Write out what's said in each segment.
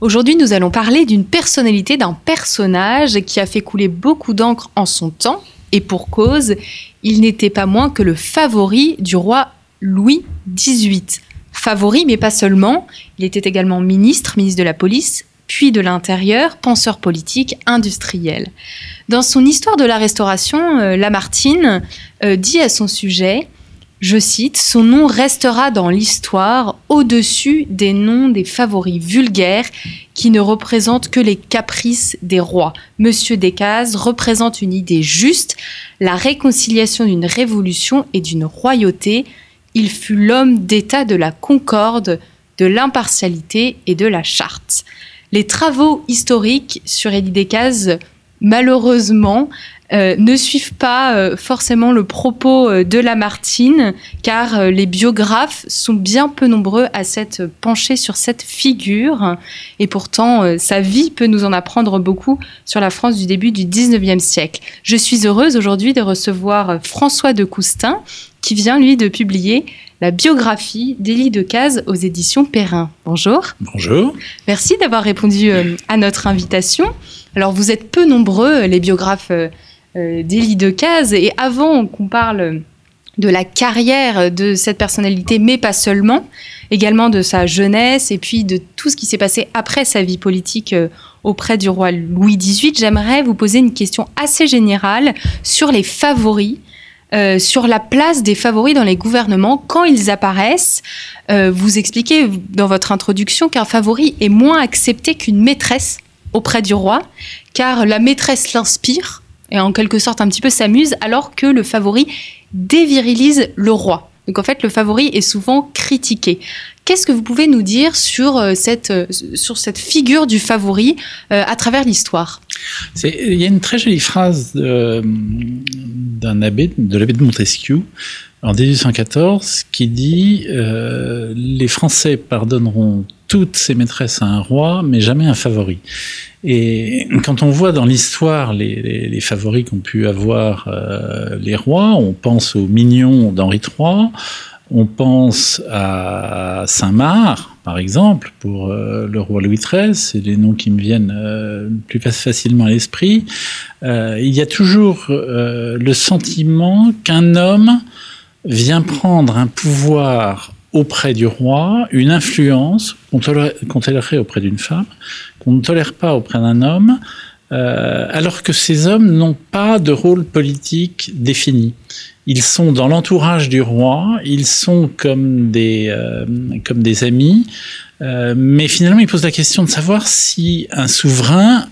Aujourd'hui, nous allons parler d'une personnalité, d'un personnage qui a fait couler beaucoup d'encre en son temps, et pour cause, il n'était pas moins que le favori du roi Louis XVIII. Favori, mais pas seulement, il était également ministre, ministre de la police, puis de l'Intérieur, penseur politique, industriel. Dans son histoire de la Restauration, euh, Lamartine euh, dit à son sujet je cite, Son nom restera dans l'histoire au-dessus des noms des favoris vulgaires qui ne représentent que les caprices des rois. Monsieur Descazes représente une idée juste, la réconciliation d'une révolution et d'une royauté. Il fut l'homme d'État de la concorde, de l'impartialité et de la charte. Les travaux historiques sur Élie Descazes, malheureusement, euh, ne suivent pas euh, forcément le propos euh, de Lamartine, car les biographes sont bien peu nombreux à s'être penchés sur cette figure, et pourtant sa vie peut nous en apprendre beaucoup sur la France du début du 19e siècle. Je suis heureuse aujourd'hui de recevoir François de Coustin, qui vient lui de publier la biographie d'Élie Decazes aux éditions Perrin. Bonjour. Bonjour. Merci d'avoir répondu à notre invitation. Alors vous êtes peu nombreux, les biographes d'Élie Decazes. Et avant qu'on parle de la carrière de cette personnalité, mais pas seulement, également de sa jeunesse et puis de tout ce qui s'est passé après sa vie politique euh, auprès du roi Louis XVIII, j'aimerais vous poser une question assez générale sur les favoris. Euh, sur la place des favoris dans les gouvernements quand ils apparaissent. vous expliquez dans votre introduction qu'un favori est moins accepté qu'une maîtresse auprès du roi, car la maîtresse l'inspire, et en quelque sorte un petit peu s'amuse, alors que le favori dévirilise le roi. Donc en fait, le favori est souvent critiqué. Qu'est-ce que vous pouvez nous dire sur euh, cette, euh, sur cette figure du favori euh, à travers l'histoire? Il y a une très jolie phrase d'un abbé, de l'abbé de Montesquieu, en 1814, qui dit Les Français pardonneront toutes ses maîtresses à un roi, mais jamais un favori. Et quand on voit dans l'histoire les, favoris qu'ont pu avoir euh, les rois, on pense aux mignons d'Henri III, on pense à Saint-Marc, par exemple, pour euh, le roi Louis XIII, c'est les noms qui me viennent euh, plus facilement à l'esprit. il y a toujours le sentiment qu'un homme vient prendre un pouvoir auprès du roi, une influence qu'on tolérerait auprès d'une femme, qu'on ne tolère pas auprès d'un homme, euh, alors que ces hommes n'ont pas de rôle politique défini. Ils sont dans l'entourage du roi, ils sont comme des, euh, comme des amis, euh, mais finalement ils posent la question de savoir si un souverain,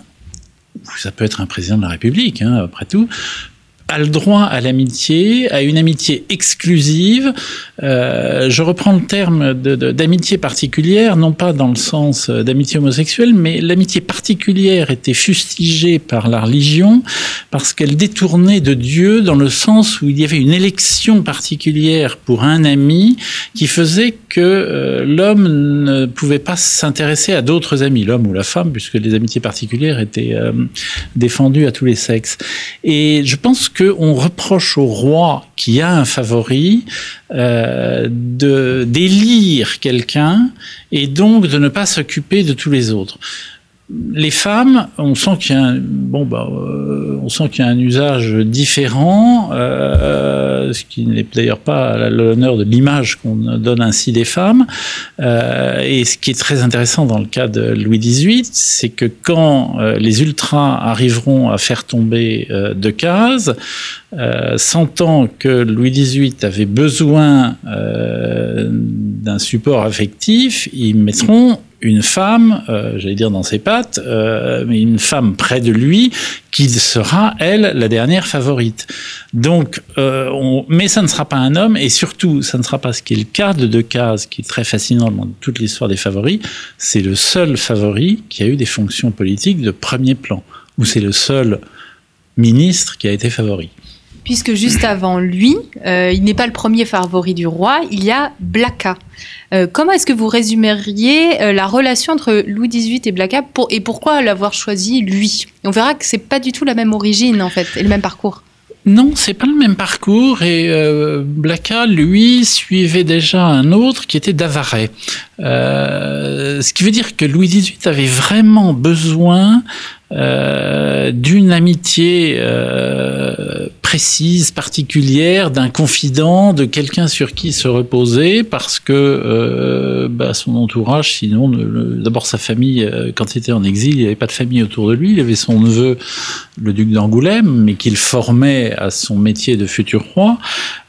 ça peut être un président de la République, hein, après tout, a le droit à l'amitié, à une amitié exclusive. Euh, je reprends le terme d'amitié particulière, non pas dans le sens d'amitié homosexuelle, mais l'amitié particulière était fustigée par la religion parce qu'elle détournait de Dieu dans le sens où il y avait une élection particulière pour un ami qui faisait que euh, l'homme ne pouvait pas s'intéresser à d'autres amis, l'homme ou la femme, puisque les amitiés particulières étaient euh, défendues à tous les sexes. Et je pense qu'on reproche au roi qui a un favori euh, d'élire quelqu'un et donc de ne pas s'occuper de tous les autres les femmes, on sent qu'il y a un, bon, bah, euh, on sent qu'il y a un usage différent, euh, ce qui n'est d'ailleurs pas à l'honneur de l'image qu'on donne ainsi des femmes. Euh, et ce qui est très intéressant dans le cas de Louis XVIII, c'est que quand les ultras arriveront à faire tomber de cases, sentant que Louis XVIII avait besoin d'un support affectif, ils mettront une femme, euh, j'allais dire dans ses pattes, euh, mais une femme près de lui qui sera, elle, la dernière favorite. Donc, euh, mais ça ne sera pas un homme, et surtout, ça ne sera pas ce qui est le cas de Decazes, qui est très fascinant dans toute l'histoire des favoris. C'est le seul favori qui a eu des fonctions politiques de premier plan, ou c'est le seul ministre qui a été favori puisque juste avant lui, euh, il n'est pas le premier favori du roi, il y a Blacas. Euh, comment est-ce que vous résumeriez euh, la relation entre Louis XVIII et Blacas pour, et pourquoi l'avoir choisi lui? On verra que c'est pas du tout la même origine en fait et le même parcours. Non, c'est pas le même parcours et euh, Blacas, lui, suivait déjà un autre qui était d'Avaray. Euh, ce qui veut dire que Louis XVIII avait vraiment besoin euh, d'une amitié euh, précise, particulière, d'un confident, de quelqu'un sur qui se reposer, parce que euh, bah, son entourage, sinon, d'abord sa famille, euh, quand il était en exil, il n'y avait pas de famille autour de lui, il avait son neveu, le duc d'Angoulême, mais qu'il formait à son métier de futur roi.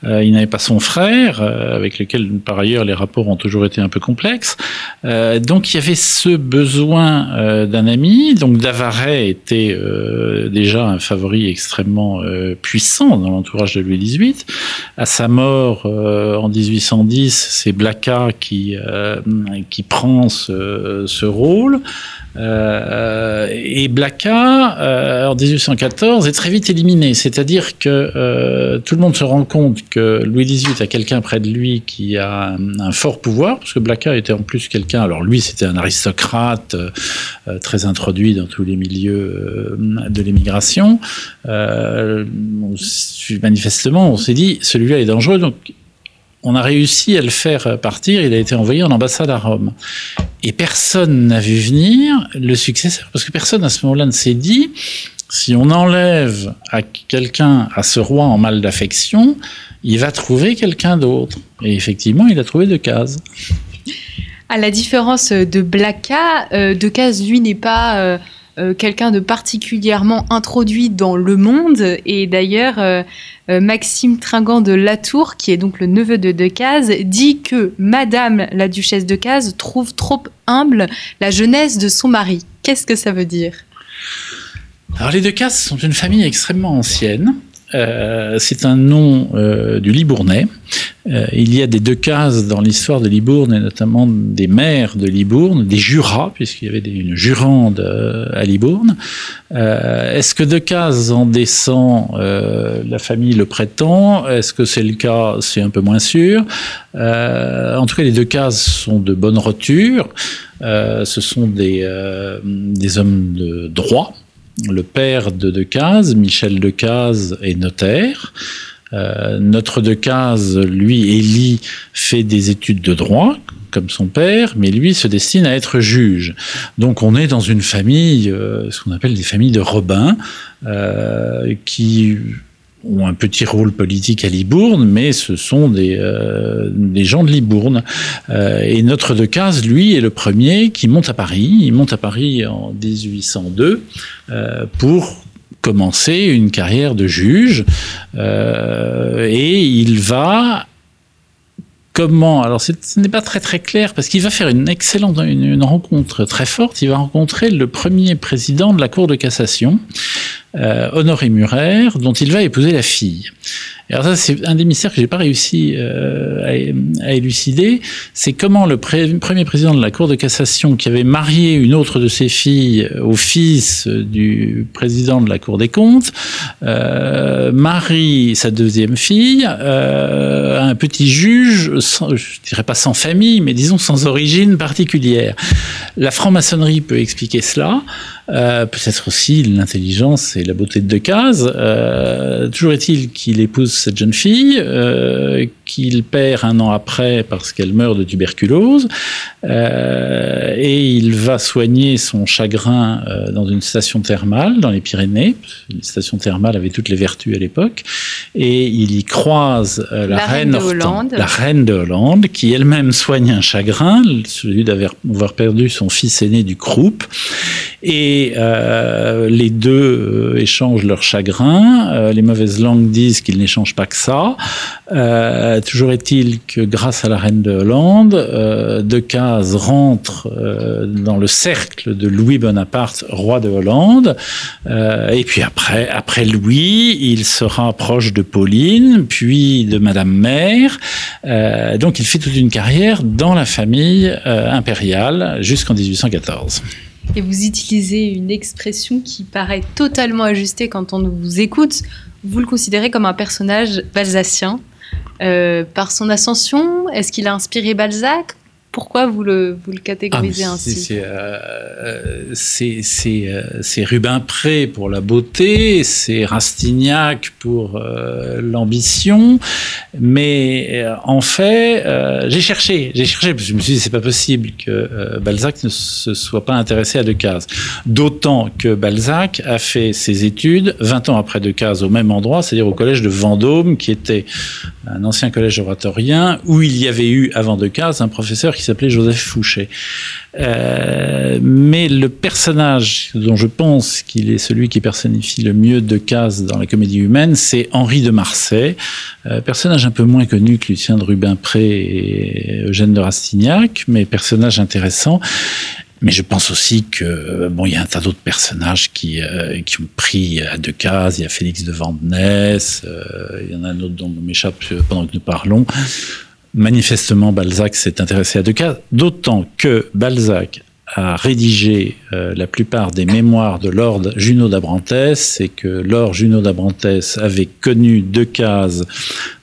Euh, il n'avait pas son frère, avec lequel, par ailleurs, les rapports ont toujours été un peu complexes. donc il y avait ce besoin d'un ami, donc d'Avaray était déjà un favori extrêmement euh, dans l'entourage de Louis XVIII. À sa mort euh, en 1810, c'est Blacas qui, qui prend ce, ce rôle. Euh, et Blacas, euh, en 1814, est très vite éliminé. C'est-à-dire que euh, tout le monde se rend compte que Louis XVIII a quelqu'un près de lui qui a un, fort pouvoir, parce que Blacas était en plus quelqu'un. Alors lui, c'était un aristocrate très introduit dans tous les milieux de l'émigration. manifestement, on s'est dit, celui-là est dangereux, on a réussi à le faire partir. Il a été envoyé en ambassade à Rome. Et personne n'a vu venir le successeur, parce que personne à ce moment-là ne s'est dit, si on enlève à quelqu'un, à ce roi en mal d'affection, il va trouver quelqu'un d'autre. Et effectivement, il a trouvé Decazes. À la différence de Blacas, euh, Decazes, lui, n'est pas euh, euh, quelqu'un de particulièrement introduit dans le monde. Et d'ailleurs, euh, Maxime Tringant de Latour, qui est donc le neveu de Decazes, dit que Madame la duchesse de Decazes trouve trop humble la jeunesse de son mari. Qu'est-ce que ça veut dire? Alors les Decazes sont une famille extrêmement ancienne. Euh, c'est un nom euh, du Libournais. Euh, il y a des deux cases dans l'histoire de Libourne, et notamment des maires de Libourne, des jurats, puisqu'il y avait une jurande à Libourne. Est-ce que deux cases en descend La famille le prétend? Est-ce que c'est le cas? C'est un peu moins sûr. en tout cas, les deux cases sont de bonne roture. ce sont des, des hommes de droit le père de Decazes, Michel Decazes, est notaire. Euh, notre Decazes, lui, Élie, fait des études de droit, comme son père, mais lui se destine à être juge. Donc on est dans une famille, euh, ce qu'on appelle des familles de Robins, euh, qui ont un petit rôle politique à Libourne, mais ce sont des, euh, des gens de Libourne. Euh, et notre Decazes, lui, est le premier qui monte à Paris. Il monte à Paris en 1802 euh, pour commencer une carrière de juge. Euh, et il va comment Alors, ce n'est pas très très clair parce qu'il va faire une excellente une, rencontre très forte. Il va rencontrer le premier président de la Cour de cassation, euh, Honoré Murer, dont il va épouser la fille. Alors ça, c'est un des mystères que j'ai pas réussi euh, à, élucider. C'est comment le premier président de la Cour de cassation, qui avait marié une autre de ses filles au fils du président de la Cour des comptes, euh, marie sa deuxième fille euh, à un petit juge, sans, je dirais pas sans famille, mais disons sans origine particulière. La franc-maçonnerie peut expliquer cela. Euh, peut-être aussi l'intelligence et la beauté de Decazes. Euh, toujours est-il qu'il épouse cette jeune fille, euh, qu'il perd un an après parce qu'elle meurt de tuberculose, euh, et il va soigner son chagrin euh, dans une station thermale dans les Pyrénées. Une station thermale avait toutes les vertus à l'époque, et il y croise la, la, reine, de Hollande. la reine de Hollande, qui elle-même soigne un chagrin, celui d'avoir perdu son fils aîné du croup. Et euh, les deux euh, échangent leur chagrin. Euh, les mauvaises langues disent qu'ils n'échangent pas que ça. Toujours est-il que grâce à la reine de Hollande, Decazes rentre dans le cercle de Louis Bonaparte, roi de Hollande. Et puis après, après Louis, il se rapproche de Pauline, puis de Madame Mère. Donc il fait toute une carrière dans la famille impériale jusqu'en 1814. Et vous utilisez une expression qui paraît totalement ajustée quand on vous écoute. Vous le considérez comme un personnage balzacien. Euh, par son ascension, est-ce qu'il a inspiré Balzac Pourquoi vous le, vous le catégorisez Ah, ainsi c'est- euh, euh, Rubempré pour la beauté, c'est Rastignac pour euh, l'ambition, mais euh, en fait, j'ai cherché, j'ai cherché, parce que je me suis dit c'est pas possible que Balzac ne se soit pas intéressé à Decazes. D'autant que Balzac a fait ses études 20 ans après Decazes au même endroit, c'est-à-dire au collège de Vendôme, qui était un ancien collège oratorien, où il y avait eu avant Decazes un professeur qui s'appelait Joseph Fouché. Euh, mais le personnage dont je pense qu'il est celui qui personnifie le mieux Decazes dans la comédie humaine, c'est Henri de Marsay, euh, personnage un peu moins connu que Lucien de Rubempré et Eugène de Rastignac, mais personnage intéressant. Mais je pense aussi que bon, il y a un tas d'autres personnages qui euh, qui ont pris à Decazes. Il y a Félix de Vandenesse, euh, il y en a un autre dont on m'échappe pendant que nous parlons. Manifestement, Balzac s'est intéressé à Decazes, d'autant que Balzac a rédigé euh, la plupart des mémoires de Lord Junot d'Abrantès et que Lord Junot d'Abrantès avait connu Decazes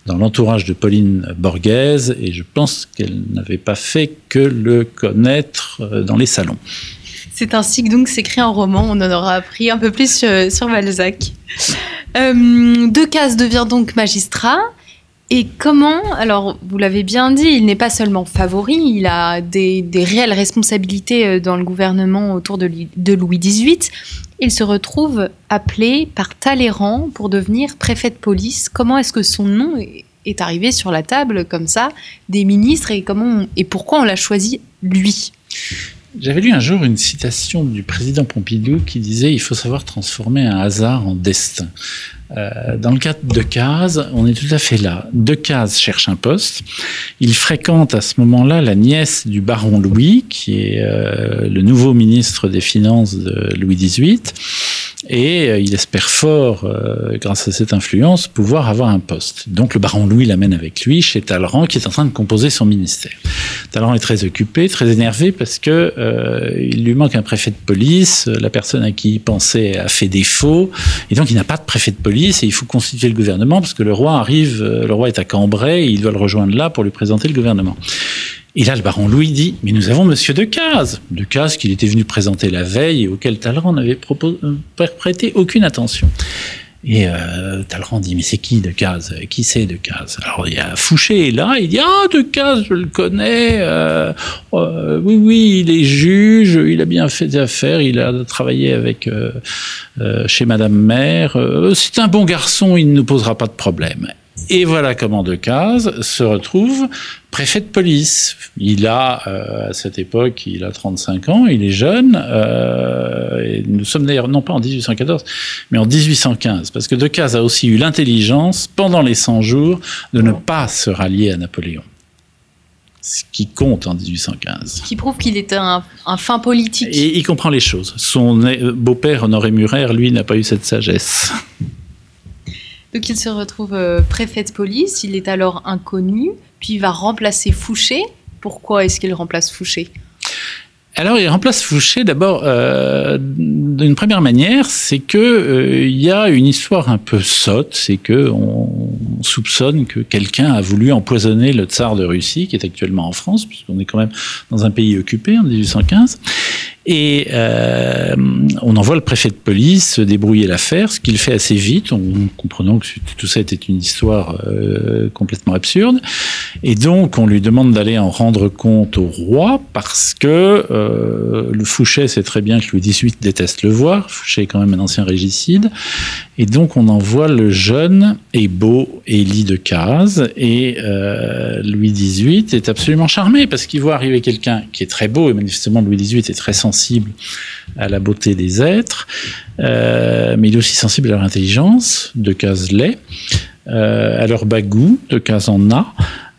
dans l'entourage de Pauline Borghese et je pense qu'elle n'avait pas fait que le connaître euh, dans les salons. C'est ainsi que donc s'écrit un roman. On en aura appris un peu plus sur, sur Balzac. Euh, devient donc magistrat. Et comment, alors vous l'avez bien dit, il n'est pas seulement favori, il a des, réelles responsabilités euh, dans le gouvernement autour de, Louis XVIII. Il se retrouve appelé par Talleyrand pour devenir préfet de police. Comment est-ce que son nom est- arrivé sur la table comme ça des ministres et comment et pourquoi on l'a choisi lui? J'avais lu un jour une citation du président Pompidou qui disait il faut savoir transformer un hasard en destin. Euh, dans le cas de Decazes, on est tout à fait là. Decazes cherche un poste. Il fréquente à ce moment-là la nièce du baron Louis, qui est euh, le nouveau ministre des Finances de Louis XVIII. Et euh, il espère fort, euh, grâce à cette influence, pouvoir avoir un poste. Donc le baron Louis l'amène avec lui chez Talleyrand, qui est en train de composer son ministère. Talleyrand est très occupé, très énervé, parce que euh, il lui manque un préfet de police. La personne à qui il pensait a fait défaut, et donc il n'a pas de préfet de police. Et il faut constituer le gouvernement parce que le roi arrive. euh, Le roi est à Cambrai, et il doit le rejoindre là pour lui présenter le gouvernement. Et là, le baron Louis dit Mais nous avons Monsieur Decazes. Decazes qu'il était venu présenter la veille et auquel Talleyrand n'avait euh, prêté aucune attention. Et euh, Talleyrand dit, mais c'est qui Decazes Qui c'est Decazes Alors il y a Fouché est là, il dit, ah Decazes, je le connais, euh, euh, oui, oui, il est juge, il a bien fait des affaires, il a travaillé avec chez Madame Mère, c'est un bon garçon, il ne nous posera pas de problème. Et voilà comment Decazes se retrouve préfet de police. Il a, euh, à cette époque, il a 35 ans, il est jeune. Euh, et nous sommes d'ailleurs, non pas en 1814, mais en 1815, parce que Decazes a aussi eu l'intelligence, pendant les 100 jours, de ne pas se rallier à Napoléon. Ce qui compte en 1815. qui prouve qu'il est un, un fin politique. Et il comprend les choses. Son euh, beau-père, Honoré Murer, lui, n'a pas eu cette sagesse. Donc il se retrouve euh, préfet de police, il est alors inconnu, puis il va remplacer Fouché. Pourquoi est-ce qu'il remplace Fouché? Alors, il remplace Fouché d'abord euh, d'une première manière, c'est que euh, il y a une histoire un peu sotte, c'est que on soupçonne que quelqu'un a voulu empoisonner le tsar de Russie, qui est actuellement en France, puisqu'on est quand même dans un pays occupé en 1815. Et euh, on envoie le préfet de police débrouiller l'affaire, ce qu'il fait assez vite, en comprenant que tout ça était une histoire euh, complètement absurde. Et donc, on lui demande d'aller en rendre compte au roi, parce que euh, le Fouché sait très bien que Louis XVIII déteste le voir. Fouché est quand même un ancien régicide. Et donc, on envoie le jeune et beau Élie de. Et euh, Louis XVIII est absolument charmé, parce qu'il voit arriver quelqu'un qui est très beau, et manifestement, Louis XVIII est très sensible à la beauté des êtres, euh, mais il est aussi sensible à leur intelligence, de case l'est, euh, à leur bagou, de case en a,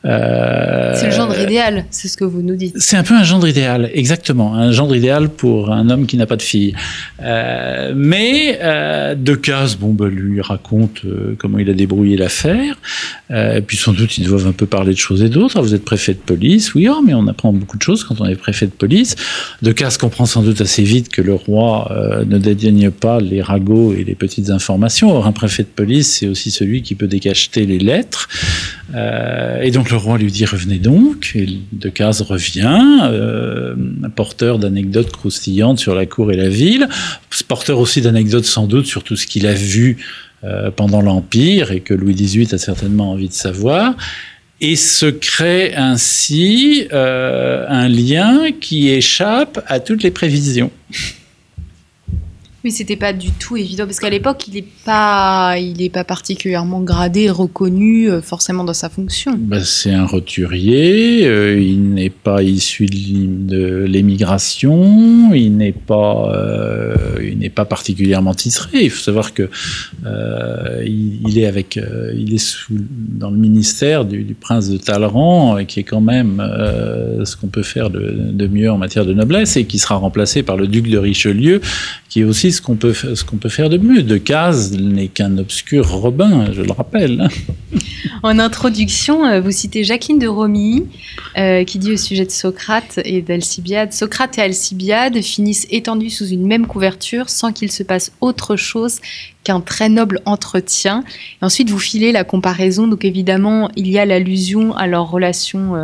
euh, c'est le gendre idéal, c'est ce que vous nous dites. C'est un peu un gendre idéal, exactement. Un gendre idéal pour un homme qui n'a pas de fille. Euh, mais euh, Decazes, bon, bah, lui raconte euh, comment il a débrouillé l'affaire. et puis sans doute, ils doivent un peu parler de choses et d'autres. Vous êtes préfet de police, oui, oh, mais on apprend beaucoup de choses quand on est préfet de police. Decazes comprend sans doute assez vite que le roi ne dédaigne pas les ragots et les petites informations. Or, un préfet de police, c'est aussi celui qui peut décacheter les lettres. Et donc, le roi lui dit revenez donc, et Decazes revient, euh, porteur d'anecdotes croustillantes sur la cour et la ville, porteur aussi d'anecdotes sans doute sur tout ce qu'il a vu euh, pendant l'Empire et que Louis XVIII a certainement envie de savoir. Et se crée ainsi euh, un lien qui échappe à toutes les prévisions. Mais c'était pas du tout évident parce qu'à l'époque, il n'est pas, pas particulièrement gradé, reconnu euh, forcément dans sa fonction. Bah, c'est un roturier. Euh, il n'est pas issu de l'émigration. Il n'est pas, euh, pas particulièrement titré. Il faut savoir que il, est avec, il est sous, dans le ministère du, prince de Talleyrand, qui est quand même ce qu'on peut faire de, de mieux en matière de noblesse et qui sera remplacé par le duc de Richelieu, qui est aussi ce qu'on peut, ce peut faire de mieux. De n'est qu'un obscur Robin, je le rappelle. En introduction, euh, vous citez Jacqueline de Romilly, euh, qui dit au sujet de Socrate et d'Alcibiade Socrate et Alcibiade finissent étendus sous une même couverture sans qu'il se passe autre chose qu'un très noble entretien. Et ensuite, vous filez la comparaison. Donc, évidemment, il y a l'allusion à leur relation.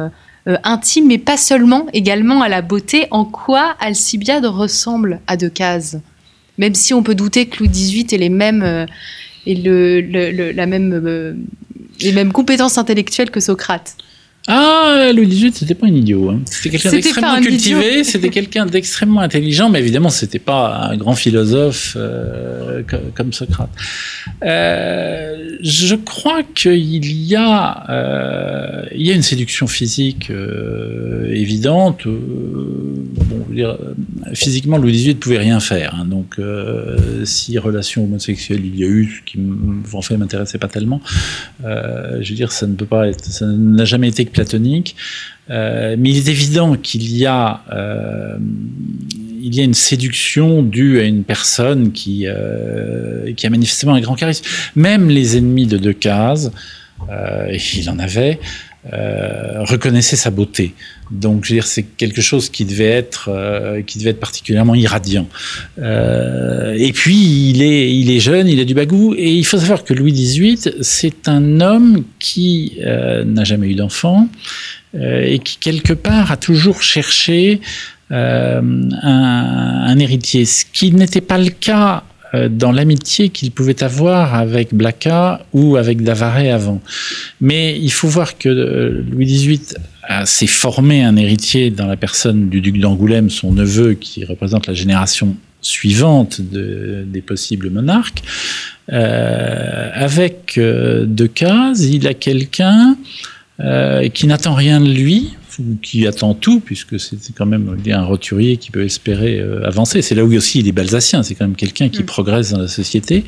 Euh, intime, mais pas seulement, également à la beauté. En quoi Alcibiade ressemble à Decazes même si on peut douter que Louis XVIII ait les mêmes, euh, le, la même, euh, les mêmes compétences intellectuelles que Socrate. Ah, Louis XVIII, c'était pas un idiot. Hein. C'était quelqu'un d'extrêmement cultivé, c'était quelqu'un d'extrêmement intelligent, mais évidemment, c'était pas un grand philosophe euh, comme, Socrate. Euh, je crois qu'il y a, euh, il y a une séduction physique évidente. bon, dire, physiquement, Louis XVIII pouvait rien faire. Hein, donc, si relation homosexuelle il y a eu, ce qui en fait m'intéressait pas tellement, je veux dire, ça ne peut pas être, ça n'a jamais été platonique. Euh, mais il est évident qu'il y a euh, y a une séduction due à une personne qui euh, qui a manifestement un grand charisme. Même les ennemis de Decazes, il en avait, reconnaissaient sa beauté. Donc, je veux dire, c'est quelque chose qui devait être, qui devait être particulièrement irradiant. et puis, il est, il est jeune, il a du bagou, et il faut savoir que Louis XVIII, c'est un homme qui n'a jamais eu d'enfant, euh, et qui quelque part a toujours cherché euh, un, héritier, ce qui n'était pas le cas euh, dans l'amitié qu'il pouvait avoir avec Blacas ou avec Davaret avant. Mais il faut voir que Louis XVIII s'est formé un héritier dans la personne du duc d'Angoulême, son neveu, qui représente la génération suivante de, des possibles monarques. Euh, avec euh, Decazes, il a quelqu'un euh, qui n'attend rien de lui, qui attend tout, puisque c'est quand même un roturier qui peut espérer euh, avancer. C'est là où aussi il est balsacien, c'est quand même quelqu'un qui mm. progresse dans la société.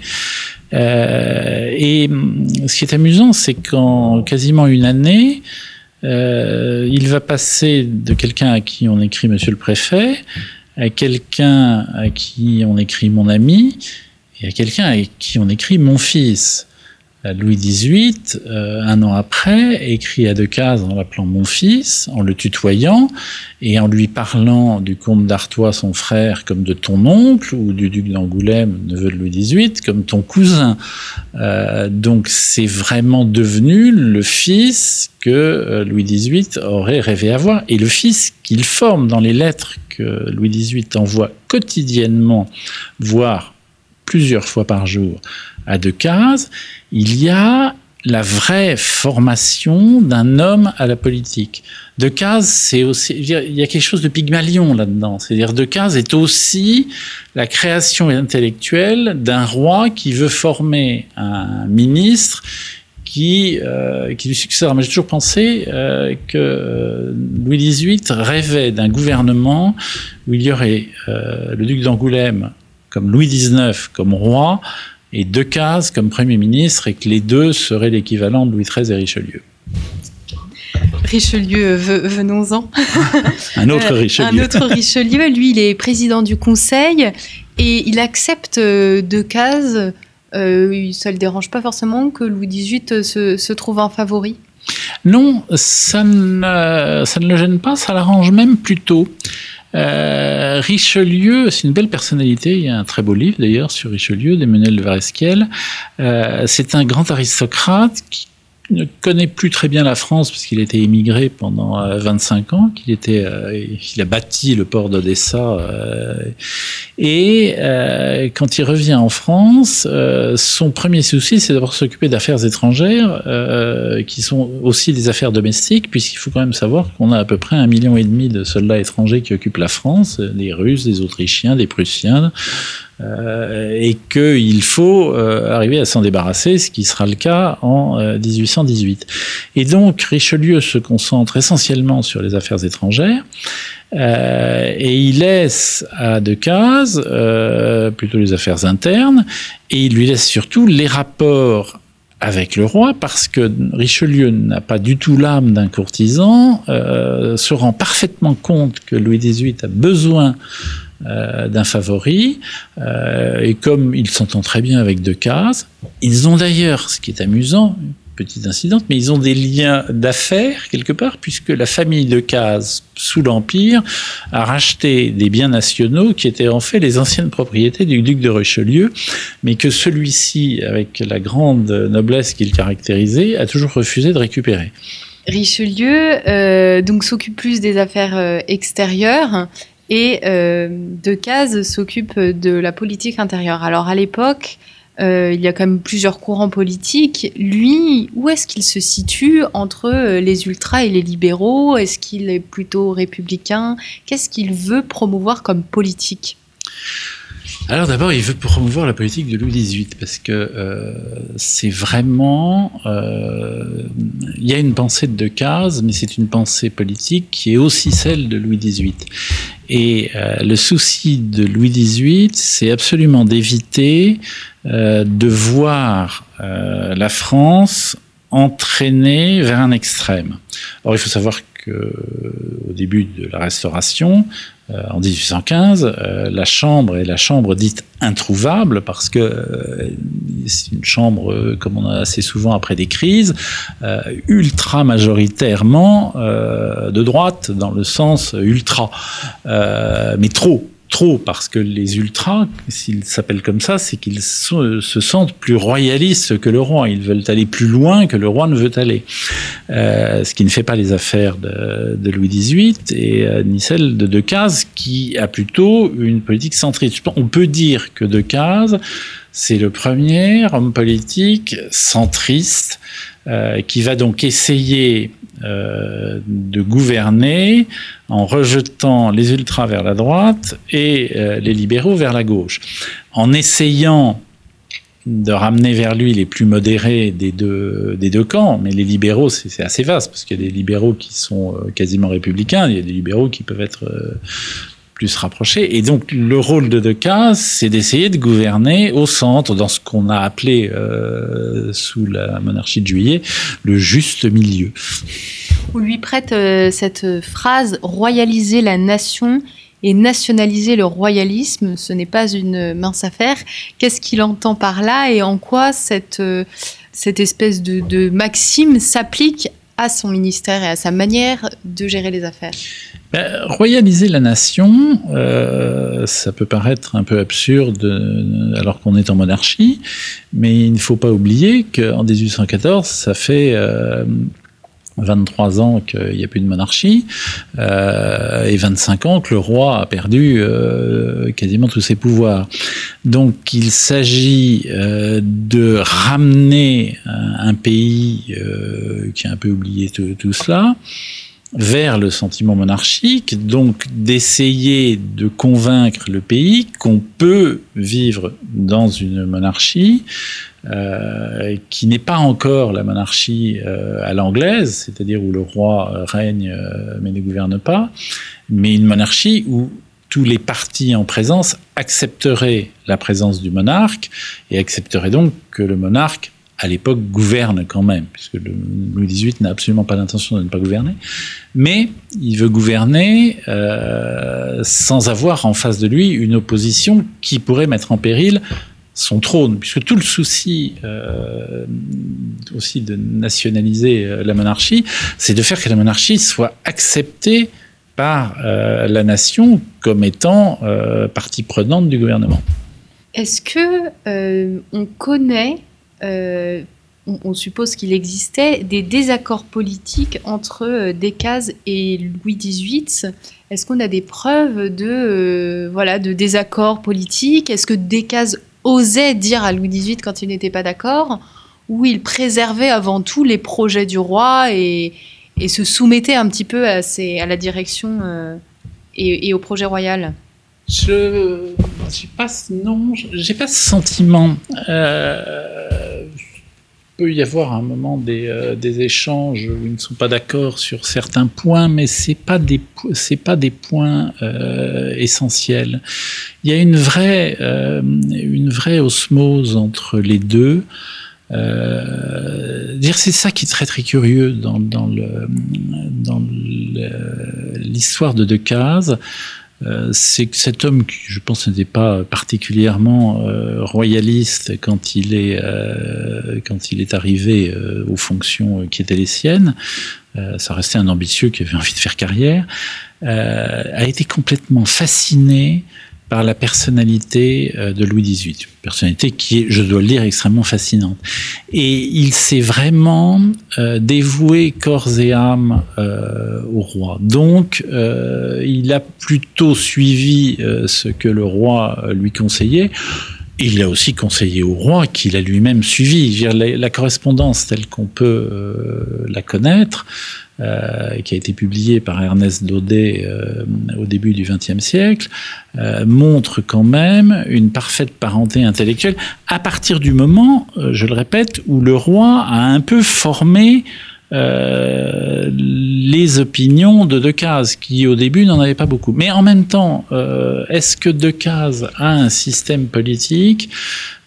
Euh, et mm, ce qui est amusant, c'est qu'en quasiment une année, euh, il va passer de quelqu'un à qui on écrit Monsieur le Préfet, à quelqu'un à qui on écrit Mon ami, et à quelqu'un à qui on écrit Mon fils. Louis XVIII, euh, un an après, écrit à Decazes en l'appelant mon fils, en le tutoyant, et en lui parlant du comte d'Artois, son frère, comme de ton oncle, ou du duc d'Angoulême, neveu de Louis XVIII, comme ton cousin. Euh, donc c'est vraiment devenu le fils que euh, Louis XVIII aurait rêvé avoir, et le fils qu'il forme dans les lettres que Louis XVIII envoie quotidiennement, voire plusieurs fois par jour, à Decazes, il y a la vraie formation d'un homme à la politique. Decazes, c'est aussi, il y a quelque chose de Pygmalion là-dedans. C'est-à-dire, Decazes est aussi la création intellectuelle d'un roi qui veut former un ministre qui, qui lui succédera. Mais j'ai toujours pensé que Louis XVIII rêvait d'un gouvernement où il y aurait le duc d'Angoulême comme Louis XIX comme roi et Decazes comme Premier ministre et que les deux seraient l'équivalent de Louis XIII et Richelieu. Richelieu, venons-en. un autre Richelieu. un autre Richelieu, lui, il est président du Conseil et il accepte Decazes. Euh, ça ne le dérange pas forcément que Louis XVIII se, se trouve en favori? Non, ça ne, ça ne le gêne pas, ça l'arrange même plutôt. Euh, Richelieu, c'est une belle personnalité. Il y a un très beau livre d'ailleurs sur Richelieu d'Emmanuel de Varesquiel. Euh, c'est un grand aristocrate qui ne connaît plus très bien la France parce qu'il était émigré pendant 25 euh, ans, qu'il était, euh, il a bâti le port d'Odessa euh, et quand il revient en France, son premier souci c'est d'abord s'occuper d'affaires étrangères qui sont aussi des affaires domestiques puisqu'il faut quand même savoir qu'on a à peu près un million et demi de soldats étrangers qui occupent la France, des Russes, des Autrichiens, des Prussiens, euh, et qu'il faut euh, arriver à s'en débarrasser, ce qui sera le cas en 1818. Euh, et donc Richelieu se concentre essentiellement sur les affaires étrangères. et il laisse à Decazes plutôt les affaires internes, et il lui laisse surtout les rapports avec le roi, parce que Richelieu n'a pas du tout l'âme d'un courtisan, se rend parfaitement compte que Louis XVIII a besoin euh, d'un favori. Euh, et comme ils s'entendent très bien avec Decazes, ils ont d'ailleurs, ce qui est amusant, petite incidente, mais ils ont des liens d'affaires quelque part, puisque la famille de Decazes, sous l'Empire, a racheté des biens nationaux qui étaient en fait les anciennes propriétés du duc de Richelieu, mais que celui-ci, avec la grande noblesse qu'il caractérisait, a toujours refusé de récupérer. Richelieu euh, donc s'occupe plus des affaires extérieures et euh, Decazes s'occupe de la politique intérieure. Alors à l'époque, euh, il y a quand même plusieurs courants politiques. Lui, où est-ce qu'il se situe entre euh, les ultras et les libéraux? Est-ce qu'il est plutôt républicain? Qu'est-ce qu'il veut promouvoir comme politique? Alors d'abord, il veut promouvoir la politique de Louis XVIII parce que euh, c'est vraiment, euh, il y a une pensée de Decazes, mais c'est une pensée politique qui est aussi celle de Louis XVIII. Et euh, le souci de Louis XVIII, c'est absolument d'éviter de voir la France entraînée vers un extrême. Or, il faut savoir qu'au début de la Restauration, euh, en 1815, euh, la chambre est la chambre dite introuvable parce que euh, c'est une chambre, comme on a assez souvent après des crises, ultra majoritairement de droite dans le sens ultra, mais trop trop, parce que les ultras, s'ils s'appellent comme ça, c'est qu'ils se sentent plus royalistes que le roi. Ils veulent aller plus loin que le roi ne veut aller. Euh, ce qui ne fait pas les affaires de, Louis XVIII et euh, ni celle de Decazes, qui a plutôt une politique centriste. On peut dire que Decazes, c'est le premier homme politique centriste euh, qui va donc essayer euh, de gouverner en rejetant les ultras vers la droite et euh, les libéraux vers la gauche, en essayant de ramener vers lui les plus modérés des deux, des deux camps. Mais les libéraux, c'est assez vaste, parce qu'il y a des libéraux qui sont quasiment républicains, il y a des libéraux qui peuvent être plus rapprochés. Et donc le rôle de Decazes, c'est d'essayer de gouverner au centre, dans ce qu'on a appelé euh, sous la monarchie de Juillet le juste milieu. On lui prête euh, cette phrase royaliser la nation et nationaliser le royalisme, ce n'est pas une mince affaire. Qu'est-ce qu'il entend par là et en quoi cette, euh, cette espèce de, de maxime s'applique à son ministère et à sa manière de gérer les affaires. Ben, royaliser la nation, euh, ça peut paraître un peu absurde euh, alors qu'on est en monarchie, mais il ne faut pas oublier qu'en 1814, ça fait 23 euh, ans qu'il n'y a plus de monarchie et 25 ans que le roi a perdu quasiment tous ses pouvoirs. Donc il s'agit de ramener un, pays qui a un peu oublié tout cela vers le sentiment monarchique, donc d'essayer de convaincre le pays qu'on peut vivre dans une monarchie euh, qui n'est pas encore la monarchie euh, à l'anglaise, c'est-à-dire où le roi règne euh, mais ne gouverne pas, mais une monarchie où tous les partis en présence accepteraient la présence du monarque et accepteraient donc que le monarque à l'époque, gouverne quand même, puisque Louis XVIII n'a absolument pas l'intention de ne pas gouverner, mais il veut gouverner euh, sans avoir en face de lui une opposition qui pourrait mettre en péril son trône, puisque tout le souci euh, aussi de nationaliser euh, la monarchie, c'est de faire que la monarchie soit acceptée par la nation comme étant partie prenante du gouvernement. Est-ce que on connaît euh, on, suppose qu'il existait des désaccords politiques entre euh, Decazes et Louis XVIII. Est-ce qu'on a des preuves de, euh, voilà, de désaccords politiques? Est-ce que Decazes osait dire à Louis XVIII quand il n'était pas d'accord? Ou il préservait avant tout les projets du roi et, se soumettait un petit peu à, la direction et, au projet royal? Je n'ai pas pas ce sentiment. Peut y avoir un moment des, euh, des, échanges où ils ne sont pas d'accord sur certains points, mais c'est pas des pas des points euh, essentiels. Il y a une vraie euh, osmose entre les deux. C'est ça qui est très curieux dans, dans l'histoire de Decazes. Euh, c'est que cet homme, qui je pense n'était pas particulièrement euh, royaliste quand il est euh, quand il est arrivé aux fonctions qui étaient les siennes, ça restait un ambitieux qui avait envie de faire carrière, a été complètement fasciné par la personnalité euh, de Louis XVIII. Personnalité qui est, je dois le dire, extrêmement fascinante. Et il s'est vraiment euh, dévoué corps et âme euh, au roi. Donc, il a plutôt suivi ce que le roi lui conseillait. Il a aussi conseillé au roi qu'il a lui-même suivi. La, la, correspondance telle qu'on peut la connaître, euh, qui a été publié par Ernest Daudet euh, au début du XXe siècle, euh, montre quand même une parfaite parenté intellectuelle à partir du moment, je le répète, où le roi a un peu formé euh, les opinions de Decazes, qui au début n'en avait pas beaucoup. Mais en même temps, euh, est-ce que Decazes a un système politique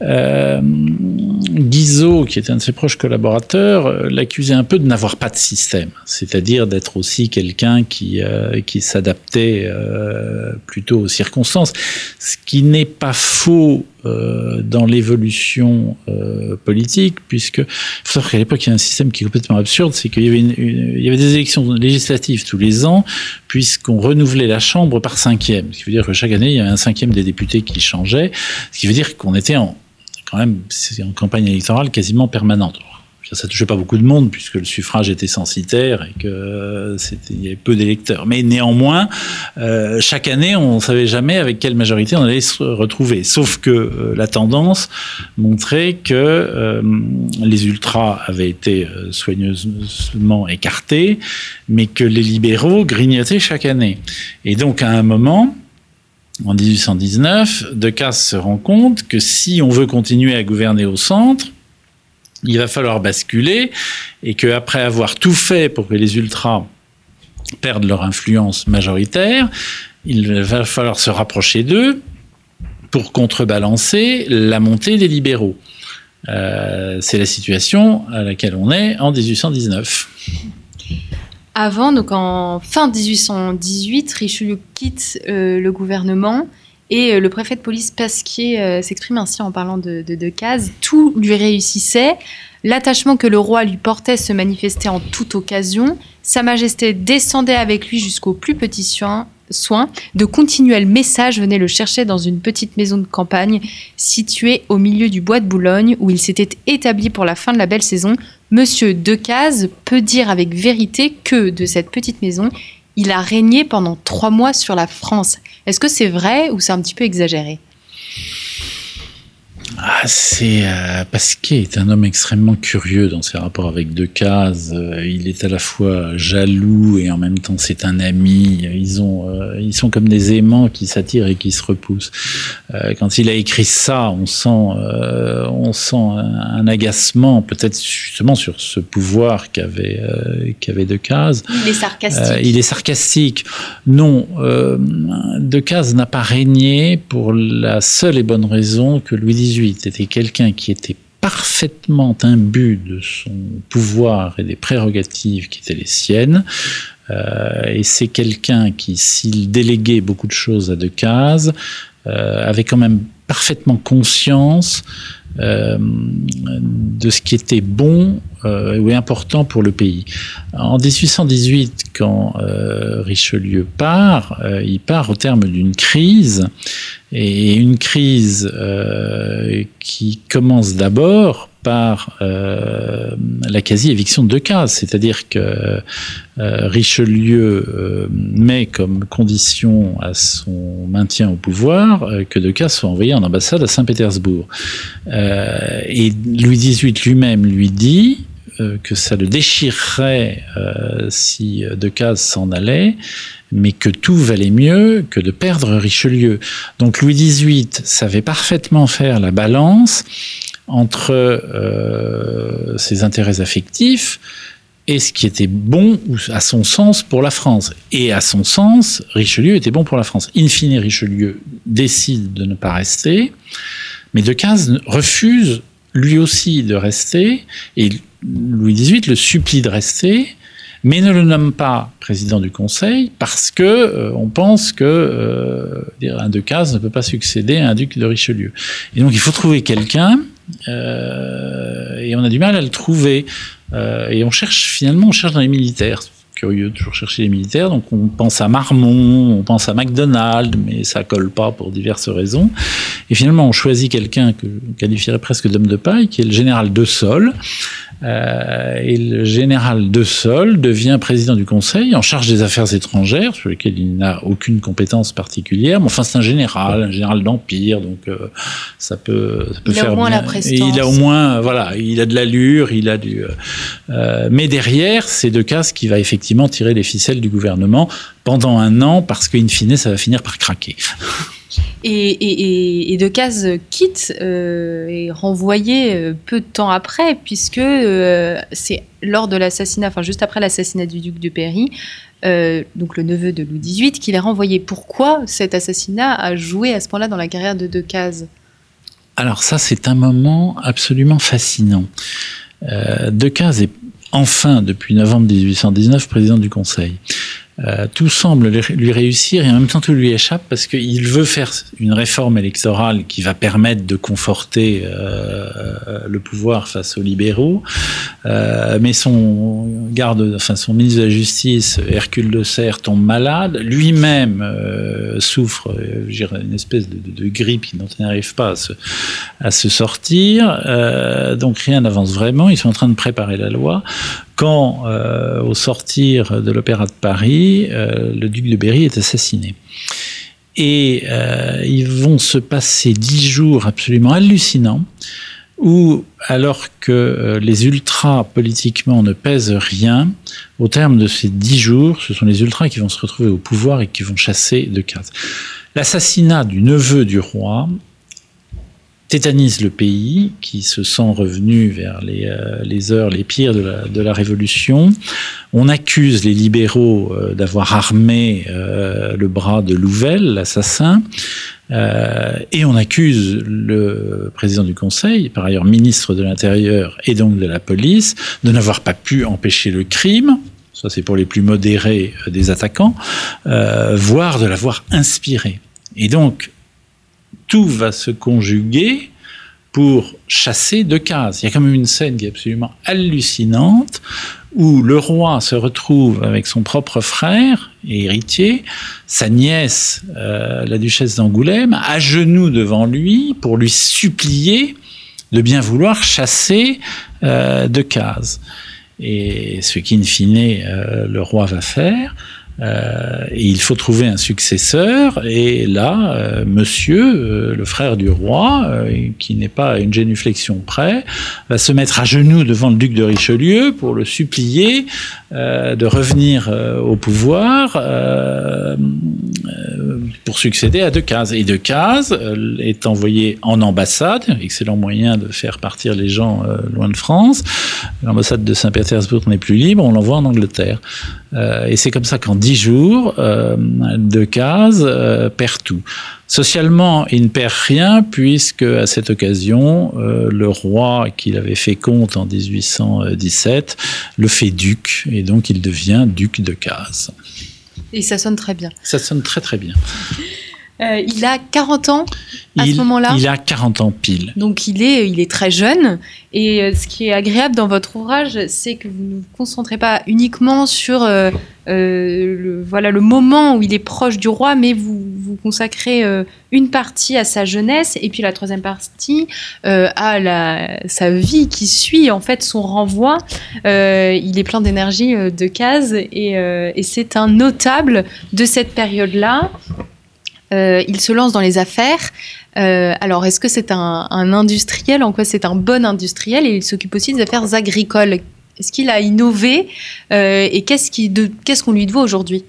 euh, Guizot, qui est un de ses proches collaborateurs, l'accusait un peu de n'avoir pas de système, c'est-à-dire d'être aussi quelqu'un qui, qui s'adaptait plutôt aux circonstances, ce qui n'est pas faux euh, dans l'évolution euh, politique, puisque il faut savoir qu'à l'époque, il y a un système qui est complètement absurde, c'est qu'il y, avait des élections législatives tous les ans, puisqu'on renouvelait la Chambre par cinquième, ce qui veut dire que chaque année, il y avait un cinquième des députés qui changeait, ce qui veut dire qu'on était en, quand même en campagne électorale quasiment permanente ça touchait pas beaucoup de monde puisque le suffrage était censitaire et que c'était il y avait peu d'électeurs. Mais néanmoins, euh, chaque année, on savait jamais avec quelle majorité on allait se retrouver. Sauf que euh, la tendance montrait que euh, les ultras avaient été soigneusement écartés, mais que les libéraux grignotaient chaque année. Et donc à un moment, en 1819, Decazes se rend compte que si on veut continuer à gouverner au centre, il va falloir basculer et qu'après avoir tout fait pour que les ultras perdent leur influence majoritaire, il va falloir se rapprocher d'eux pour contrebalancer la montée des libéraux. Euh, c'est la situation à laquelle on est en 1819. Avant, donc en fin 1818, Richelieu quitte euh, le gouvernement et euh, le préfet de police Pasquier euh, s'exprime ainsi en parlant de, de, Case. Tout lui réussissait. L'attachement que le roi lui portait se manifestait en toute occasion. Sa Majesté descendait avec lui jusqu'aux plus petits soins. soins. De continuels messages venaient le chercher dans une petite maison de campagne située au milieu du bois de Boulogne où il s'était établi pour la fin de la belle saison. Monsieur Decazes peut dire avec vérité que de cette petite maison, il a régné pendant trois mois sur la France. Est-ce que c'est vrai ou c'est un petit peu exagéré? Ah, c'est euh, Pasquier est un homme extrêmement curieux dans ses rapports avec Decazes. Euh, il est à la fois jaloux et en même temps c'est un ami. Ils ont, euh, ils sont comme des aimants qui s'attirent et qui se repoussent. Euh, quand il a écrit ça, on sent, on sent un, un agacement, peut-être justement sur ce pouvoir qu'avait qu'avait Decazes. Il est sarcastique. il est sarcastique. Non, Decazes n'a pas régné pour la seule et bonne raison que Louis XVIII était quelqu'un qui était parfaitement imbu de son pouvoir et des prérogatives qui étaient les siennes. Euh, et c'est quelqu'un qui, s'il déléguait beaucoup de choses à Decazes, euh, avait quand même parfaitement conscience euh, de ce qui était bon euh, ou important pour le pays. En 1818, quand euh, Richelieu part, euh, il part au terme d'une crise, et une crise euh, qui commence d'abord par euh, la quasi-éviction de Decazes, c'est-à-dire que euh, Richelieu euh, met comme condition à son maintien au pouvoir que Decazes soit envoyé en ambassade à Saint-Pétersbourg. Et Louis XVIII lui-même lui dit que ça le déchirerait si Decazes s'en allait, mais que tout valait mieux que de perdre Richelieu. Donc Louis XVIII savait parfaitement faire la balance entre euh, ses intérêts affectifs et ce qui était bon à son sens pour la France. Et à son sens, Richelieu était bon pour la France. In fine, Richelieu décide de ne pas rester, mais Decazes refuse lui aussi de rester, et Louis XVIII le supplie de rester, mais ne le nomme pas président du Conseil parce que euh, on pense que euh, un Decazes ne peut pas succéder à un duc de Richelieu. Et donc il faut trouver quelqu'un euh, et on a du mal à le trouver. Euh, et on cherche finalement, on cherche dans les militaires. Curieux de toujours chercher les militaires. Donc on pense à Marmont, on pense à MacDonald, mais ça colle pas pour diverses raisons. Et finalement, on choisit quelqu'un que je qualifierais presque d'homme de paille, qui est le général de Sol. Euh, et le général de Sol devient président du Conseil en charge des affaires étrangères, sur lesquelles il n'a aucune compétence particulière. Mais enfin, c'est un général, un général d'empire, donc euh, ça peut, ça peut il faire. a au moins bien. la prestance. Il a au moins, voilà, il a de l'allure, il a du. Euh, mais derrière, c'est Decazes qui va effectivement tirer les ficelles du gouvernement pendant un an, parce qu'in fine, ça va finir par craquer. Et, et, Decazes quitte euh, et renvoyé euh, peu de temps après, puisque euh, c'est lors de l'assassinat, enfin juste après l'assassinat du duc de Berry, euh, donc le neveu de Louis XVIII, qu'il est renvoyé. Pourquoi cet assassinat a joué à ce point-là dans la carrière de Decazes Alors ça, c'est un moment absolument fascinant. Decazes est enfin, depuis novembre 1819, président du Conseil. Euh, tout semble lui réussir et en même temps tout lui échappe parce qu'il veut faire une réforme électorale qui va permettre de conforter euh, le pouvoir face aux libéraux. Euh, mais son garde, enfin son ministre de la Justice, Hercule de Serres, tombe malade. Lui-même euh, souffre une espèce de, grippe dont il n'arrive pas à se, à se sortir. Euh, donc rien n'avance vraiment. Ils sont en train de préparer la loi quand, euh, au sortir de l'Opéra de Paris, euh, le duc de Berry est assassiné. Et euh, ils vont se passer dix jours absolument hallucinants où, alors que les ultras politiquement ne pèsent rien, au terme de ces dix jours, ce sont les ultras qui vont se retrouver au pouvoir et qui vont chasser Decazes. L'assassinat du neveu du roi tétanise le pays, qui se sent revenu vers les, euh, les heures les pires de la, de la Révolution. On accuse les libéraux euh, d'avoir armé euh, le bras de Louvel, l'assassin, euh, et on accuse le président du Conseil, par ailleurs ministre de l'Intérieur et donc de la police, de n'avoir pas pu empêcher le crime. Ça, c'est pour les plus modérés des attaquants, voire de l'avoir inspiré. Et donc, tout va se conjuguer pour chasser Decazes. Il y a quand même une scène qui est absolument hallucinante où le roi se retrouve avec son propre frère et héritier, sa nièce, euh, la duchesse d'Angoulême, à genoux devant lui pour lui supplier de bien vouloir chasser euh, Decazes. Et ce qu'in fine euh, le roi va faire, Euh, il faut trouver un successeur. Et là, euh, monsieur, euh, le frère du roi, qui n'est pas à une génuflexion près, va se mettre à genoux devant le duc de Richelieu pour le supplier de revenir au pouvoir pour succéder à Decazes. Et Decazes est envoyé en ambassade, excellent moyen de faire partir les gens loin de France. L'ambassade de Saint-Pétersbourg n'est plus libre, on l'envoie en Angleterre. Euh, et c'est comme ça qu'en dix jours, euh, Decazes euh, perd tout. Socialement, il ne perd rien puisque à cette occasion, euh, le roi qu'il avait fait comte en 1817 le fait duc et donc il devient duc de Cazes. Et ça sonne très bien. Ça sonne très très bien. Euh, il a 40 ans à ce moment-là Il a 40 ans pile. Donc il est, il est très jeune. Et euh, ce qui est agréable dans votre ouvrage, c'est que vous ne vous concentrez pas uniquement sur euh, le, voilà, le moment où il est proche du roi, mais vous, vous consacrez une partie à sa jeunesse et puis la troisième partie à la, sa vie qui suit en fait son renvoi. il est plein d'énergie de cases et, et c'est un notable de cette période-là. Euh, il se lance dans les affaires. Euh, alors, est-ce que c'est un, industriel? En quoi c'est un bon industriel? Et il s'occupe aussi des affaires agricoles. Est-ce qu'il a innové? Euh, Et qu'est-ce qu'on lui doit aujourd'hui?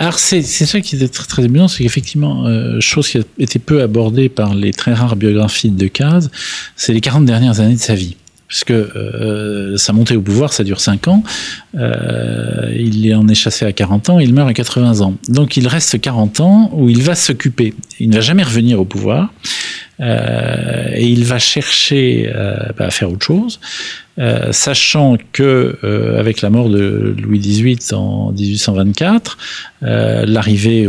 Alors c'est ça qui est très très amusant, c'est qu'effectivement, chose qui a été peu abordée par les très rares biographies de Decazes, c'est les 40 dernières années de sa vie puisque euh, sa montée au pouvoir, ça dure 5 ans. Euh, il en est chassé à 40 ans, il meurt à 80 ans. Donc il reste 40 ans où il va s'occuper. Il ne va jamais revenir au pouvoir. Euh, et il va chercher euh, bah, à faire autre chose. Euh, sachant que euh, avec la mort de Louis XVIII en 1824, euh, l'arrivée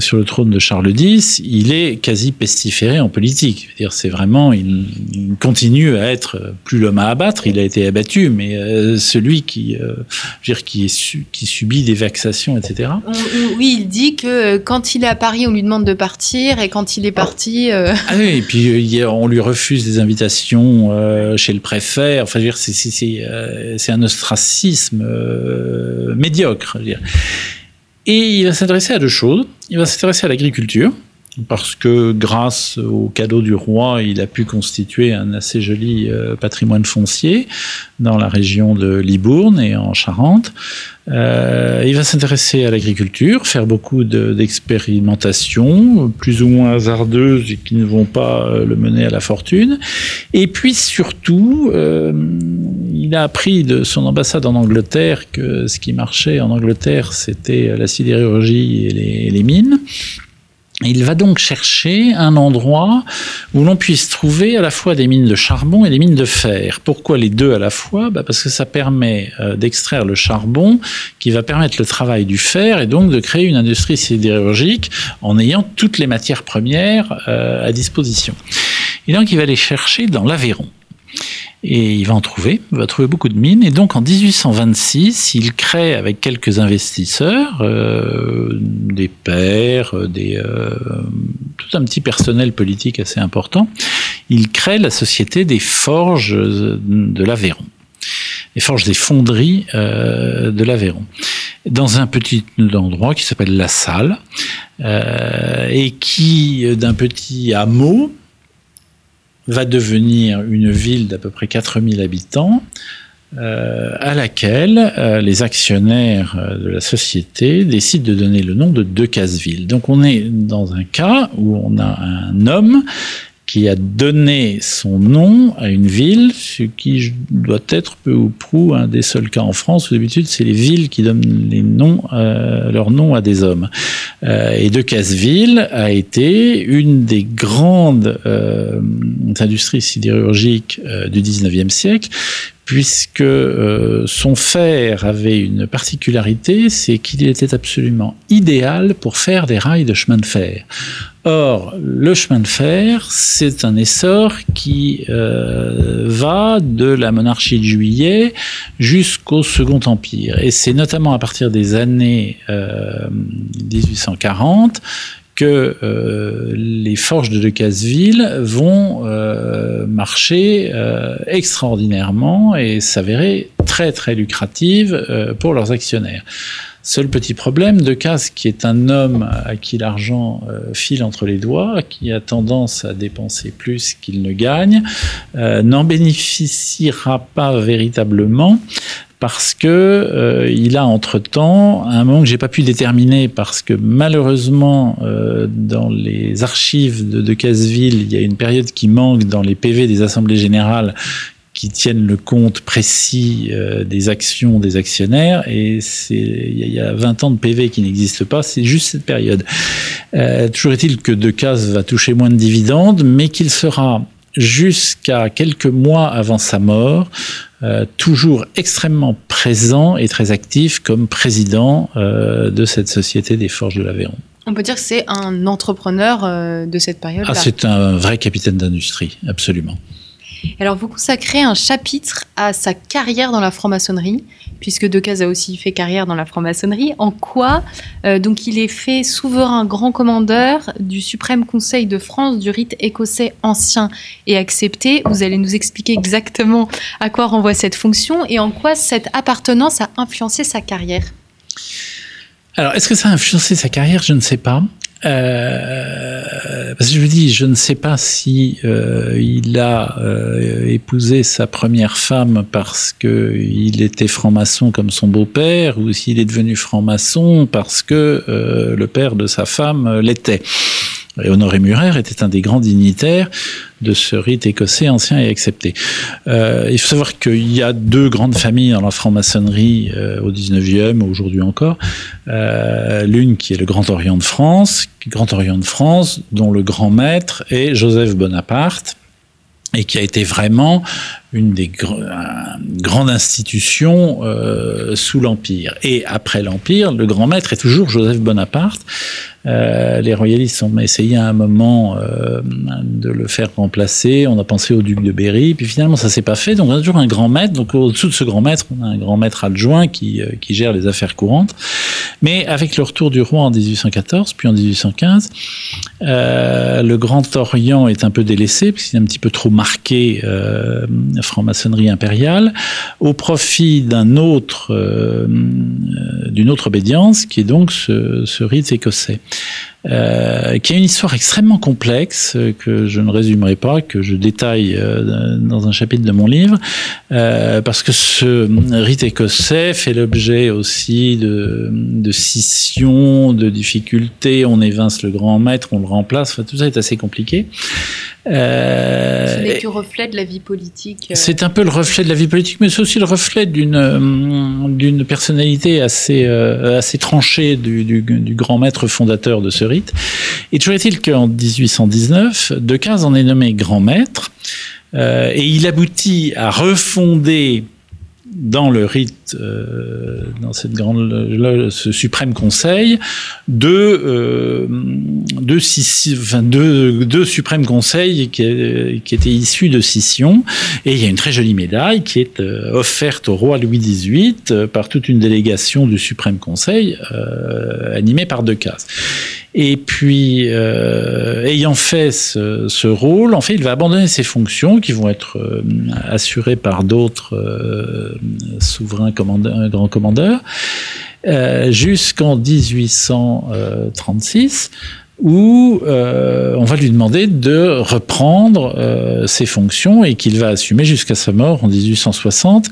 sur le trône de Charles X, il est quasi pestiféré en politique. dire c'est vraiment, il, il, continue à être plus l'homme à abattre. Il a été abattu, mais celui qui, dire, qui, est qui subit des vexations, etc. oui, il dit que quand il est à Paris, on lui demande de partir, et quand il est parti, ah oui, et puis on lui refuse des invitations chez le préfet. Enfin, euh, c'est un ostracisme euh, médiocre. Et il va s'intéresser à deux choses. Il va s'intéresser à l'agriculture, parce que grâce au cadeau du roi, il a pu constituer un assez joli euh, patrimoine foncier dans la région de Libourne et en Charente. Euh, il va s'intéresser à l'agriculture, faire beaucoup d'expérimentations, plus ou moins hasardeuses et qui ne vont pas euh, le mener à la fortune. Et puis surtout, il a appris de son ambassade en Angleterre que ce qui marchait en Angleterre, c'était la sidérurgie et les, et les mines. Il va donc chercher un endroit où l'on puisse trouver à la fois des mines de charbon et des mines de fer. Pourquoi les deux à la fois? Bah Parce que ça permet euh, d'extraire le charbon qui va permettre le travail du fer et donc de créer une industrie sidérurgique en ayant toutes les matières premières euh, à disposition. Et donc il va les chercher dans l'Aveyron. Et il va en trouver, il va trouver beaucoup de mines. Et donc en 1826, il crée avec quelques investisseurs, euh, des pairs, des, euh, tout un petit personnel politique assez important, il crée la société des forges de l'Aveyron. Les forges des fonderies euh, de l'Aveyron. Dans un petit endroit qui s'appelle La Salle, et qui, d'un petit hameau, va devenir une ville d'à peu près 4000 habitants, euh, à laquelle euh, les actionnaires euh, de la société décident de donner le nom de Decazeville. Donc on est dans un cas où on a un homme qui a donné son nom à une ville, ce qui doit être peu ou prou un des seuls cas en France où d'habitude c'est les villes qui donnent les noms, euh, leur nom à des hommes. Euh, et Decazeville a été une des grandes euh, industries sidérurgiques euh, du 19e siècle, puisque euh, son fer avait une particularité, c'est qu'il était absolument idéal pour faire des rails de chemin de fer. Or, le chemin de fer, c'est un essor qui euh, va de la monarchie de Juillet jusqu'au Second Empire. Et c'est notamment à partir des années 1840 euh, que euh, les forges de Decazeville vont marcher extraordinairement et s'avérer très très lucratives pour leurs actionnaires. Seul petit problème, Decazes, qui est un homme à qui l'argent file entre les doigts, qui a tendance à dépenser plus qu'il ne gagne, n'en bénéficiera pas véritablement parce que euh, il a entre-temps un moment que j'ai pas pu déterminer parce que malheureusement euh, dans les archives de, de Casseville, il y a une période qui manque dans les PV des assemblées générales qui tiennent le compte précis euh, des actions des actionnaires et c'est il y a 20 ans de PV qui n'existe pas, c'est juste cette période. Euh, toujours est-il que Decazes va toucher moins de dividendes, mais qu'il sera jusqu'à quelques mois avant sa mort, euh, toujours extrêmement présent et très actif comme président euh, de cette société des Forges de l'Aveyron. On peut dire que c'est un entrepreneur euh, de cette période-là. Ah, c'est un vrai capitaine d'industrie, absolument. Alors, vous consacrez un chapitre à sa carrière dans la franc-maçonnerie, puisque Decazes a aussi fait carrière dans la franc-maçonnerie. En quoi euh, Donc, il est fait souverain grand commandeur du Suprême Conseil de France du rite écossais ancien et accepté. Vous allez nous expliquer exactement à quoi renvoie cette fonction et en quoi cette appartenance a influencé sa carrière. Alors, est-ce que ça a influencé sa carrière? Je ne sais pas. Euh, parce que je vous dis, je ne sais pas si euh, il a euh, épousé sa première femme parce que il était franc-maçon comme son beau-père, ou s'il est devenu franc-maçon parce que le père de sa femme l'était. Et Honoré Murer était un des grands dignitaires de ce rite écossais ancien et accepté. Euh, il faut savoir qu'il y a deux grandes familles dans la franc-maçonnerie euh, au 19e, aujourd'hui encore. Euh, L'une qui est le Grand Orient de France, Grand Orient de France, dont le grand maître est Joseph Bonaparte et qui a été vraiment une des gr grandes institutions sous l'Empire. Et après l'Empire, le grand maître est toujours Joseph Bonaparte, euh, les royalistes ont essayé à un moment euh, de le faire remplacer. On a pensé au duc de Berry, puis finalement ça s'est pas fait. Donc on a toujours un grand maître. Donc au-dessous de ce grand maître, on a un grand maître adjoint qui, euh, gère les affaires courantes. Mais avec le retour du roi en 1814, puis en 1815, euh, le Grand Orient est un peu délaissé parce qu'il est un petit peu trop marqué franc-maçonnerie impériale, au profit d'un autre, d'une autre obédience qui est donc ce rite écossais euh, qui a une histoire extrêmement complexe euh, que je ne résumerai pas, que je détaille euh, dans un chapitre de mon livre, parce que ce rite écossais fait l'objet aussi de, de scissions, de difficultés. On évince le grand maître, on le remplace. Enfin, tout ça est assez compliqué. Euh, Ce n'est que reflet de la vie politique. Euh. C'est un peu le reflet de la vie politique, mais c'est aussi le reflet d'une euh, d'une personnalité assez assez tranchée du, du, du, grand maître fondateur de ce rite. Et toujours est-il qu'en 1819, Decazes en est nommé grand maître, euh, et il aboutit à refonder dans le rite, euh, dans cette grande, ce suprême conseil, deux, euh, deux, enfin deux, deux suprêmes conseils qui, qui, étaient issus de scission. Et il y a une très jolie médaille qui est euh, offerte au roi Louis XVIII euh, par toute une délégation du suprême conseil, euh, animée par Decazes. Et puis, euh, ayant fait ce, ce, rôle, en fait, il va abandonner ses fonctions qui vont être euh, assurées par d'autres euh, souverains commandeurs, grands commandeurs, euh, jusqu'en 1836 où euh, on va lui demander de reprendre euh, ses fonctions et qu'il va assumer jusqu'à sa mort en 1860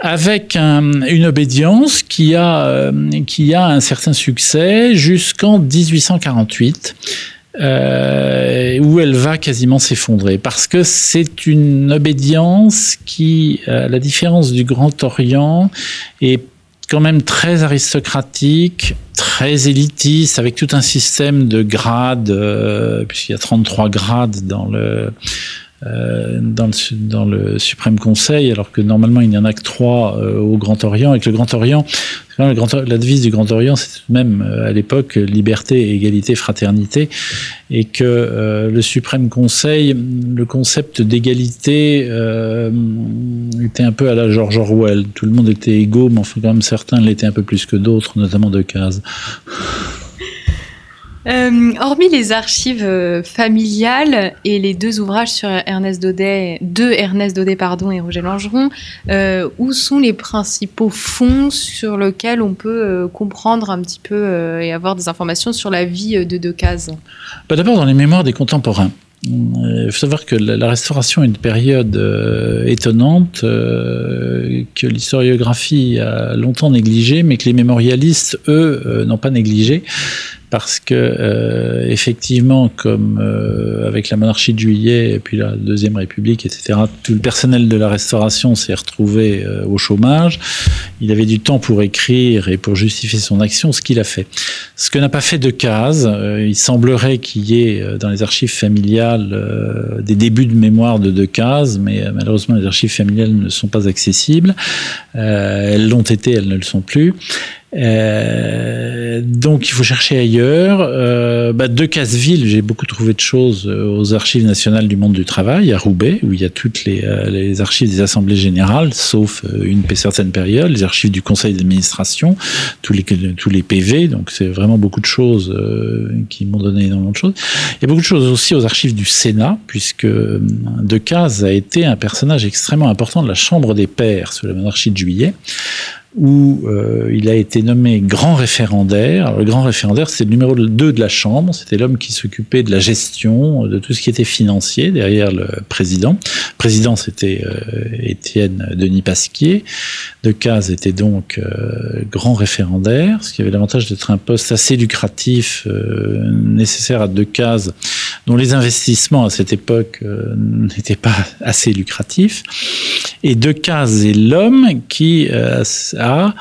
avec un, une obédience qui a, euh, qui a un certain succès jusqu'en 1848. Euh, où elle va quasiment s'effondrer parce que c'est une obédience qui, à la différence du Grand Orient, est quand même très aristocratique, très élitiste, avec tout un système de grades, euh, puisqu'il y a 33 grades dans le, euh, dans, le, dans le Suprême Conseil, alors que normalement il n'y en a que trois euh, au Grand Orient. Avec le Grand Orient, le Grand, la devise du Grand Orient, c'était même euh, à l'époque liberté, égalité, fraternité, et que euh, le Suprême Conseil, le concept d'égalité euh, était un peu à la George Orwell. Tout le monde était égaux, mais enfin quand même certains l'étaient un peu plus que d'autres, notamment de cases. Euh, hormis les archives euh, familiales et les deux ouvrages sur Ernest Daudet, de Ernest Daudet pardon, et Roger Langeron, euh, où sont les principaux fonds sur lesquels on peut comprendre un petit peu et avoir des informations sur la vie de Decazes? Bah D'abord dans les mémoires des contemporains. Il faut savoir que la restauration est une période étonnante que l'historiographie a longtemps négligée, mais que les mémorialistes, eux, n'ont pas négligé parce que euh, effectivement, comme euh, avec la monarchie de Juillet et puis la deuxième République, etc., tout le personnel de la restauration s'est retrouvé euh, au chômage. Il avait du temps pour écrire et pour justifier son action, ce qu'il a fait. Ce que n'a pas fait de case, il semblerait qu'il y ait dans les archives familiales des débuts de mémoire de Decazes, mais malheureusement les archives familiales ne sont pas accessibles. elles l'ont été, elles ne le sont plus. Euh, donc il faut chercher ailleurs. Euh, bah, de Casseville, j'ai beaucoup trouvé de choses euh, aux archives nationales du monde du travail à Roubaix, où il y a toutes les, euh, les archives des assemblées générales, sauf une certaine période, les archives du conseil d'administration, tous les tous les PV. Donc c'est vraiment beaucoup de choses qui m'ont donné énormément de choses. Il y a beaucoup de choses aussi aux archives du Sénat, puisque Decazes a été un personnage extrêmement important de la Chambre des pairs sous la monarchie de Juillet où euh, il a été nommé grand référendaire. le grand référendaire, c'est le numéro 2 de la Chambre, c'était l'homme qui s'occupait de la gestion, de tout ce qui était financier derrière le président. Le président, c'était euh, Étienne Denis Pasquier. Decazes était donc euh, grand référendaire, ce qui avait l'avantage d'être un poste assez lucratif, nécessaire à Decazes, dont les investissements à cette époque n'étaient pas assez lucratifs. Et Decazes est l'homme qui a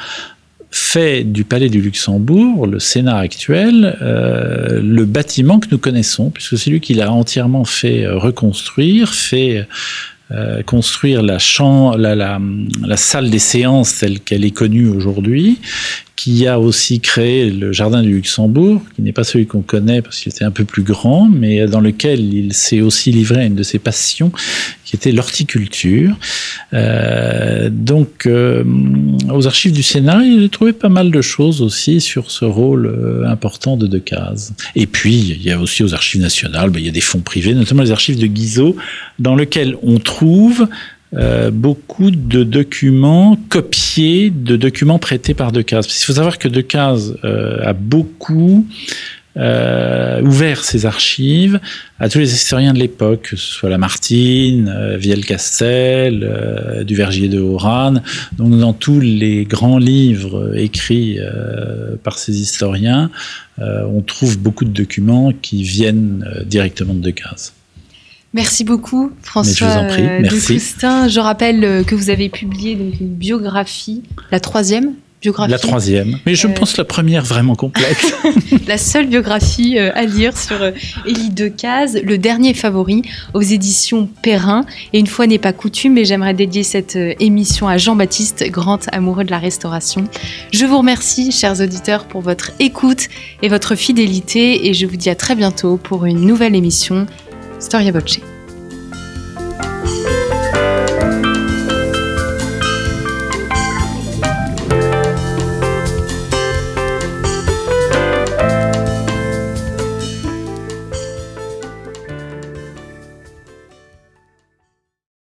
fait du Palais du Luxembourg, le Sénat actuel, euh, le bâtiment que nous connaissons, puisque c'est lui qui l'a entièrement fait euh, reconstruire, fait euh, construire la, la, la, salle des séances telle qu'elle est connue aujourd'hui, qui a aussi créé le Jardin du Luxembourg, qui n'est pas celui qu'on connaît parce qu'il était un peu plus grand, mais dans lequel il s'est aussi livré à une de ses passions, qui était l'horticulture. Euh, donc, euh, aux archives du Sénat, a trouvé pas mal de choses aussi sur ce rôle euh, important de Decazes. Et puis, il y a aussi aux archives nationales, ben, il y a des fonds privés, notamment les archives de Guizot, dans lesquels on trouve beaucoup de documents copiés de documents prêtés par Decazes. Il faut savoir que Decazes a beaucoup euh, ouvert ses archives à tous les historiens de l'époque, que ce soit Lamartine, euh, Viel-Castel, euh, Duvergier de Oran. Donc dans tous les grands livres écrits par ces historiens, on trouve beaucoup de documents qui viennent directement de Decazes. Merci beaucoup, François de Coustin. Je rappelle euh, que vous avez publié donc, une biographie, la troisième biographie. La troisième, mais je euh... pense la première vraiment complète. la seule biographie euh, à lire sur euh, Élie Decazes, le dernier favori aux éditions Perrin. Et une fois n'est pas coutume, mais j'aimerais dédier cette émission à Jean-Baptiste, grand amoureux de la restauration. Je vous remercie, chers auditeurs, pour votre écoute et votre fidélité, et je vous dis à très bientôt pour une nouvelle émission Storia Voce.